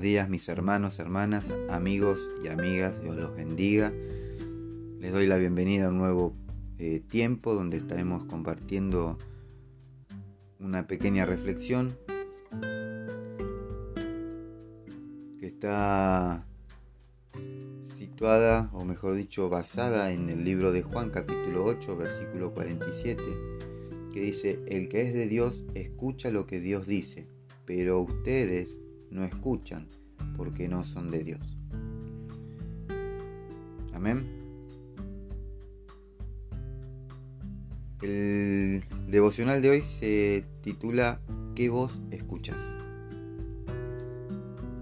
días mis hermanos, hermanas, amigos y amigas. Dios los bendiga. Les doy la bienvenida a un nuevo eh, tiempo donde estaremos compartiendo una pequeña reflexión que está situada, o mejor dicho, basada en el libro de Juan capítulo 8, versículo 47, que dice, el que es de Dios escucha lo que Dios dice, pero ustedes no escuchan porque no son de Dios. Amén. El devocional de hoy se titula ¿Qué voz escuchas?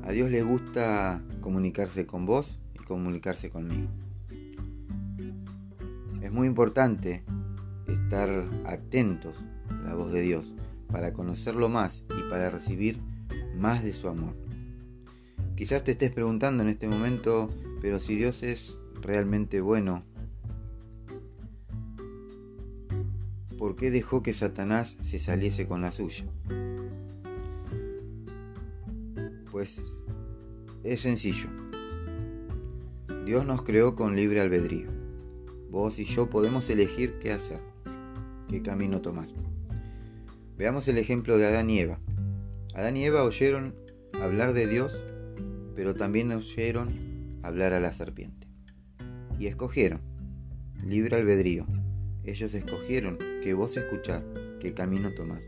A Dios le gusta comunicarse con vos y comunicarse conmigo. Es muy importante estar atentos a la voz de Dios para conocerlo más y para recibir más de su amor. Quizás te estés preguntando en este momento, pero si Dios es realmente bueno, ¿por qué dejó que Satanás se saliese con la suya? Pues es sencillo. Dios nos creó con libre albedrío. Vos y yo podemos elegir qué hacer, qué camino tomar. Veamos el ejemplo de Adán y Eva. Adán y Eva oyeron hablar de Dios, pero también oyeron hablar a la serpiente. Y escogieron, libre albedrío. Ellos escogieron qué voz escuchar, qué camino tomar.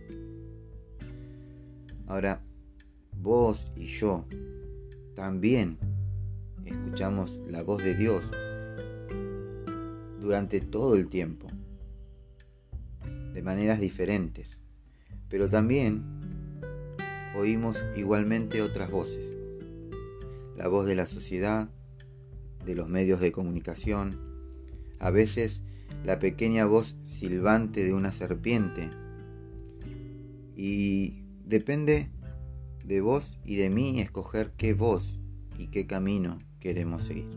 Ahora, vos y yo también escuchamos la voz de Dios durante todo el tiempo, de maneras diferentes, pero también oímos igualmente otras voces. La voz de la sociedad, de los medios de comunicación, a veces la pequeña voz silbante de una serpiente. Y depende de vos y de mí escoger qué voz y qué camino queremos seguir.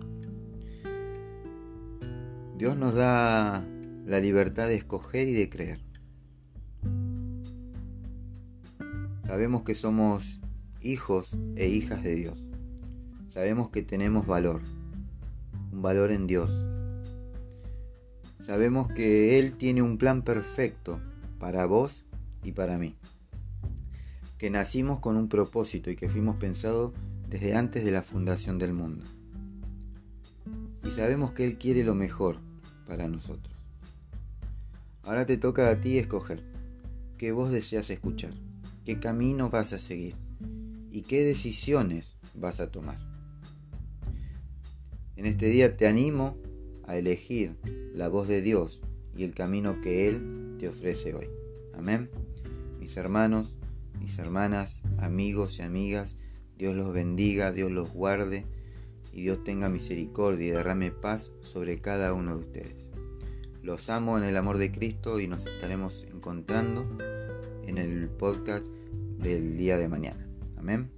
Dios nos da la libertad de escoger y de creer. Sabemos que somos hijos e hijas de Dios. Sabemos que tenemos valor, un valor en Dios. Sabemos que Él tiene un plan perfecto para vos y para mí. Que nacimos con un propósito y que fuimos pensados desde antes de la fundación del mundo. Y sabemos que Él quiere lo mejor para nosotros. Ahora te toca a ti escoger qué vos deseas escuchar qué camino vas a seguir y qué decisiones vas a tomar. En este día te animo a elegir la voz de Dios y el camino que Él te ofrece hoy. Amén. Mis hermanos, mis hermanas, amigos y amigas, Dios los bendiga, Dios los guarde y Dios tenga misericordia y derrame paz sobre cada uno de ustedes. Los amo en el amor de Cristo y nos estaremos encontrando en el podcast del día de mañana. Amén.